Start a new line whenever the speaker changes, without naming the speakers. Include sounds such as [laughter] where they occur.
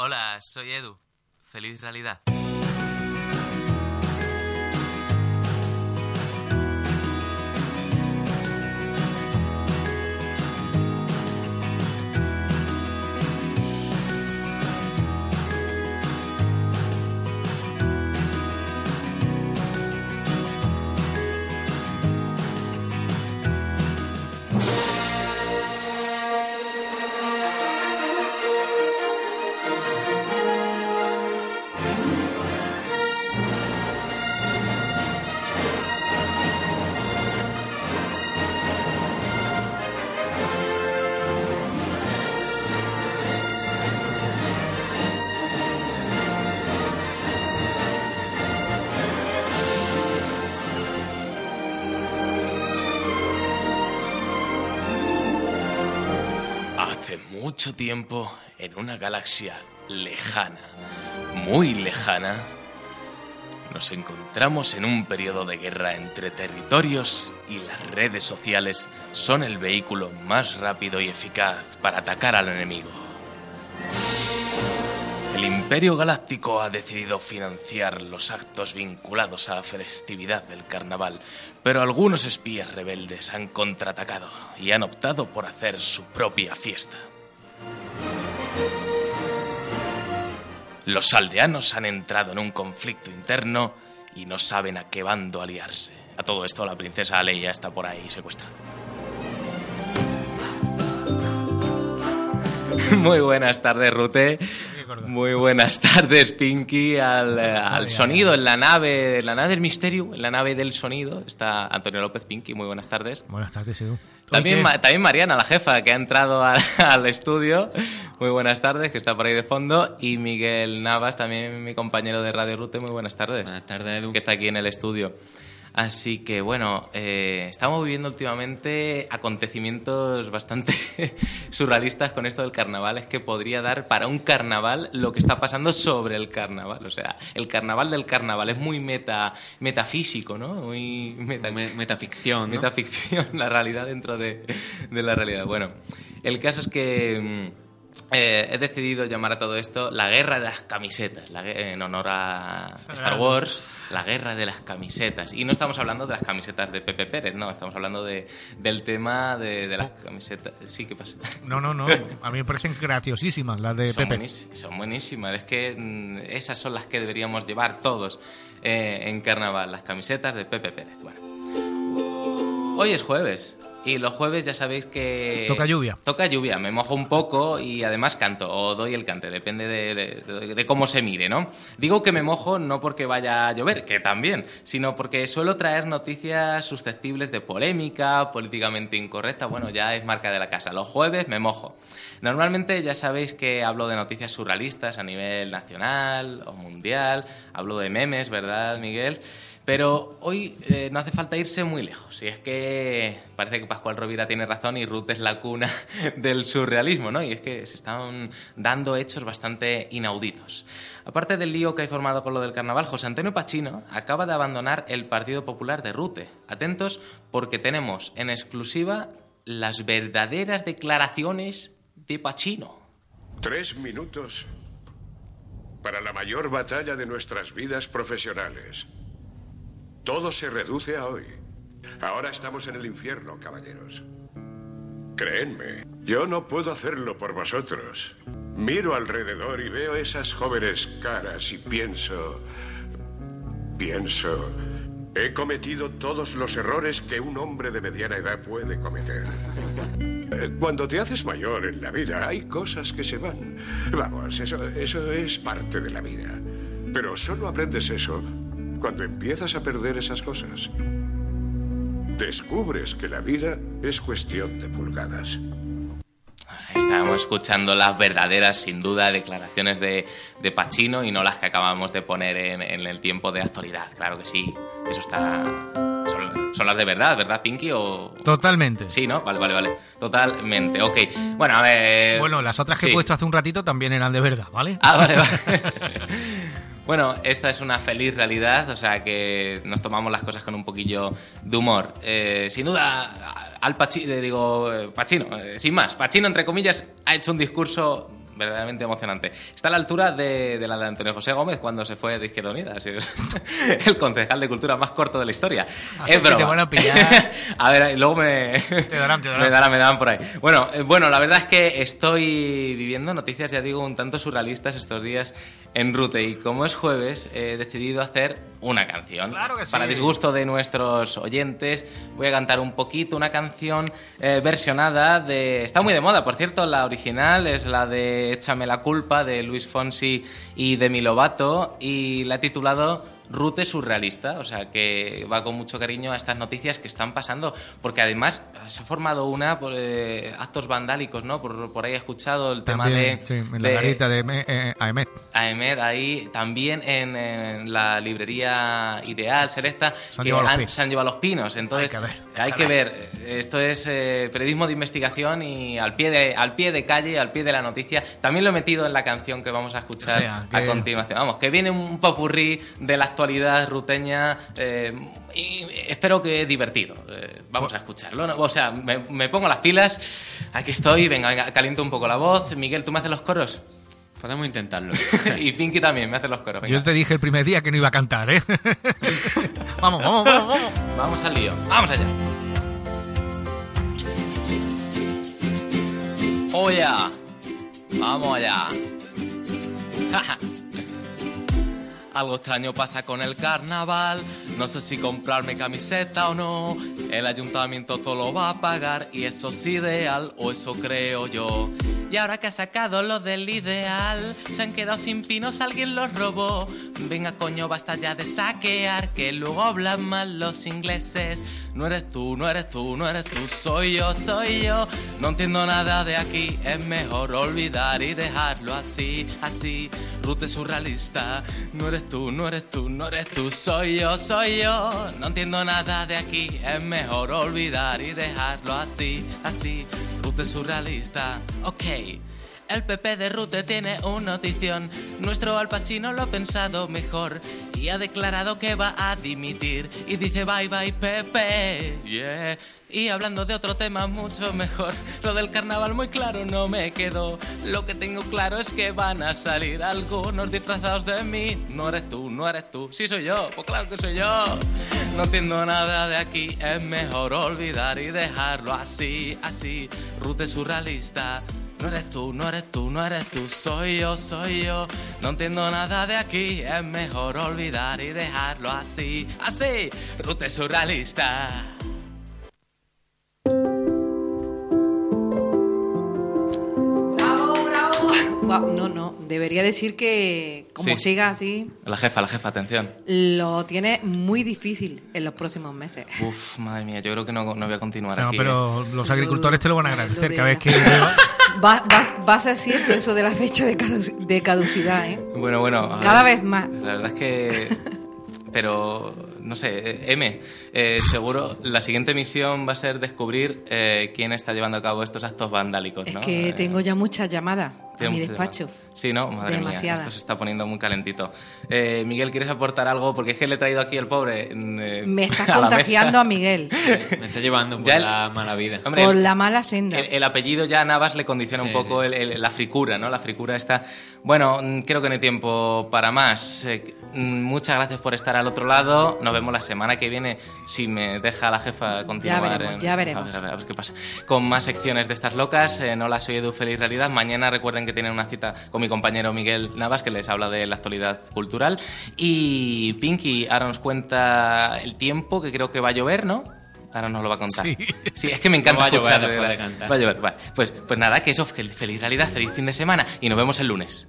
Hola, soy Edu. Feliz realidad.
Mucho tiempo, en una galaxia lejana, muy lejana, nos encontramos en un periodo de guerra entre territorios y las redes sociales son el vehículo más rápido y eficaz para atacar al enemigo. El Imperio Galáctico ha decidido financiar los actos vinculados a la festividad del carnaval, pero algunos espías rebeldes han contraatacado y han optado por hacer su propia fiesta. Los aldeanos han entrado en un conflicto interno y no saben a qué bando aliarse. A todo esto la princesa Leia está por ahí secuestrada. Muy buenas tardes, Rute. Muy buenas tardes, Pinky. Al, eh, al sonido en la nave, en la nave del misterio, en la nave del sonido, está Antonio López Pinky. Muy buenas tardes.
Buenas tardes, Edu.
También, Ma- también Mariana, la jefa, que ha entrado a- [laughs] al estudio. Muy buenas tardes, que está por ahí de fondo. Y Miguel Navas, también mi compañero de Radio Rute. Muy buenas tardes.
Buenas tardes, Edu.
Que está aquí en el estudio. Así que bueno, eh, estamos viviendo últimamente acontecimientos bastante [laughs] surrealistas con esto del carnaval. Es que podría dar para un carnaval lo que está pasando sobre el carnaval. O sea, el carnaval del carnaval es muy meta, metafísico, ¿no? Muy meta,
Me- metaficción, ¿no?
Metaficción, [laughs] la realidad dentro de, de la realidad. Bueno, el caso es que mm, eh, he decidido llamar a todo esto la guerra de las camisetas, la en honor a Star Wars, la guerra de las camisetas. Y no estamos hablando de las camisetas de Pepe Pérez, no, estamos hablando de, del tema de, de las camisetas. Sí, ¿qué pasa?
No, no, no. A mí me parecen graciosísimas las de
son,
Pepe.
son buenísimas. Es que mm, esas son las que deberíamos llevar todos eh, en carnaval, las camisetas de Pepe Pérez. Bueno. Hoy es jueves. Y los jueves ya sabéis que...
Toca lluvia.
Toca lluvia, me mojo un poco y además canto, o doy el cante, depende de, de- de cómo se mire, ¿no? Digo que me mojo no porque vaya a llover, que también, sino porque suelo traer noticias susceptibles de polémica, políticamente incorrecta, bueno, ya es marca de la casa. Los jueves me mojo. Normalmente ya sabéis que hablo de noticias surrealistas a nivel nacional o mundial, hablo de memes, ¿verdad, Miguel? Pero hoy eh, no hace falta irse muy lejos. Y es que parece que Pascual Rovira tiene razón y Ruth es la cuna [laughs] del surrealismo, ¿no? Y es que se están dando hechos bastante inauditos. Aparte del lío que hay formado con lo del carnaval, José Antonio Pachino acaba de abandonar el Partido Popular de Rute. Atentos porque tenemos en exclusiva las verdaderas declaraciones de Pachino.
Tres minutos para la mayor batalla de nuestras vidas profesionales. Todo se reduce a hoy. Ahora estamos en el infierno, caballeros. Créenme, yo no puedo hacerlo por vosotros. Miro alrededor y veo esas jóvenes caras y pienso... Pienso... He cometido todos los errores que un hombre de mediana edad puede cometer. Eh, Cuando te haces mayor en la vida, hay cosas que se van. Vamos, eso, eso es parte de la vida. Pero solo aprendes eso cuando empiezas a perder esas cosas. Descubres que la vida es cuestión de pulgadas.
Estábamos escuchando las verdaderas, sin duda, declaraciones de, de Pachino y no las que acabamos de poner en, en el tiempo de actualidad. Claro que sí, eso está... Son, son las de verdad, ¿verdad, Pinky? O...
Totalmente.
Sí, ¿no? Vale, vale, vale. Totalmente, ok. Bueno, a ver...
Bueno, las otras que
sí.
he puesto hace un ratito también eran de verdad, ¿vale?
Ah, vale, vale. [laughs] Bueno, esta es una feliz realidad, o sea que nos tomamos las cosas con un poquillo de humor. Eh, sin duda, al Pachino, digo, eh, Pachino, eh, sin más, Pachino, entre comillas, ha hecho un discurso verdaderamente emocionante. Está a la altura de, de la de Antonio José Gómez cuando se fue de Izquierda Unida. Así es. [laughs] el concejal de cultura más corto de la historia.
A
Es
ver si te
broma.
van a pillar. [laughs]
a ver, luego me...
Te darán, te [laughs] darán.
Me darán, me darán por ahí. Bueno, eh, bueno, la verdad es que estoy viviendo noticias, ya digo, un tanto surrealistas estos días en Rute. Y como es jueves, he decidido hacer una canción.
Claro que sí.
Para disgusto de nuestros oyentes, voy a cantar un poquito una canción eh, versionada de... Está muy de moda, por cierto, la original es la de Échame la culpa de Luis Fonsi y Demi Lovato y la he titulado Rute surrealista, o sea que va con mucho cariño a estas noticias que están pasando, porque además se ha formado una por eh, actos vandálicos, ¿no? Por, por ahí he escuchado el tema de,
sí, en la
de
garita de Me- eh, Aemet.
Aemed ahí, también en, en la librería Ideal, Selecta,
Se han
que
llevado
han- se han llevado los pinos. Entonces,
Hay que ver,
hay
hay
que
que
ver. Esto es eh, periodismo de investigación y al pie de, al pie de calle, al pie de la noticia. También lo he metido en la canción que vamos a escuchar
O sea,
a continuación. Vamos, que viene un popurrí de la actualidad ruteña eh, y espero que divertido. Eh, vamos a escucharlo. ¿no? O sea, me, me pongo las pilas. Aquí estoy, venga, venga, caliento un poco la voz. Miguel, ¿tú me haces los coros?
Podemos intentarlo. [laughs]
y Pinky también me hace los coros. venga.
Yo te dije el primer día que no iba a cantar, ¿eh? [laughs] vamos, vamos, vamos, vamos.
Vamos al lío. Vamos allá. Oh yeah. Vamos allá. [laughs] Algo extraño pasa con el carnaval. No sé si comprarme camiseta o no. El ayuntamiento todo lo va a pagar y eso es ideal o eso creo yo. Y ahora que ha sacado lo del ideal, se han quedado sin pinos, alguien los robó. Venga coño, basta ya de saquear, que luego hablan mal los ingleses. No eres tú, no eres tú, no eres tú, soy yo, soy yo. No entiendo nada de aquí, es mejor olvidar y dejarlo así, así. Rute surrealista, no eres tú, no eres tú, no eres tú, soy yo, soy yo. No entiendo nada de aquí, es mejor olvidar y dejarlo así, así. Rute surrealista, ok. El PP de Rute tiene una notición. Nuestro Al Pacino lo ha pensado mejor y ha declarado que va a dimitir. Y dice bye bye Pepe. Yeah. Y hablando de otro tema mucho mejor, lo del carnaval muy claro no me quedó. Lo que tengo claro es que van a salir algunos disfrazados de mí. No eres tú, no eres tú. Sí soy yo, pues claro que soy yo. No entiendo nada de aquí, es mejor olvidar y dejarlo así, así. Rute surrealista. No eres tú, no eres tú, no eres tú, soy yo, soy yo. No entiendo nada de aquí, es mejor olvidar y dejarlo así, así. Rute surrealista.
Guau, No, no, debería decir que como
Sí.
siga así,
La jefa, la jefa, atención.
lo tiene muy difícil en los próximos meses.
Uf, madre mía, yo creo que no, no voy a continuar
No,
aquí. ¿eh?
pero los agricultores te lo van a agradecer
de
cada vez que. [laughs]
Va, va- va a ser cierto eso de la fecha de, caduci- de caducidad, ¿eh?
Bueno, bueno. a
Cada
ver,
vez más.
La verdad es que. Pero, no sé, eh, M, eh, seguro la siguiente misión va a ser descubrir eh, quién está llevando a cabo estos actos vandálicos,
Es
¿no?
que
Eh,
tengo ya muchas llamadas
tiene
mi despacho.
Sí, ¿no? Madre mía,
Demasiadas.
esto se está poniendo muy calentito. Eh, Miguel, ¿quieres aportar algo? Porque es que le he traído aquí el pobre. mm, eh,
Me estás [laughs]
a
contagiando a Miguel [laughs]
Me está llevando por
Ya el-
la mala vida.
Hombre,
por
el-
la mala senda.
El, el apellido ya a Navas le condiciona
Sí,
un poco
sí.
el- el- la fricura, ¿no? La fricura está... Bueno, mm, creo que no hay tiempo para más. Eh, mm, muchas gracias por estar al otro lado. Nos vemos la semana que viene, si me deja la jefa continuar.
veremos,
en-
ya
A
veremos.
ver, a ver, a ver qué pasa. Con más secciones de estas locas. Eh, no las soy Edu Feliz Realidad. Mañana recuerden que tienen una cita con mi compañero Miguel Navas, que les habla de la actualidad cultural. Y Pinky ahora nos cuenta el tiempo, que creo que va a llover, ¿no? Ahora nos lo va a contar.
Sí.
Sí, es que me encanta
va a llover
escuchar,
después
verdad.
de cantar.
Va a llover, vale. Pues, pues nada, que eso, feliz realidad, feliz fin de semana y nos vemos el lunes.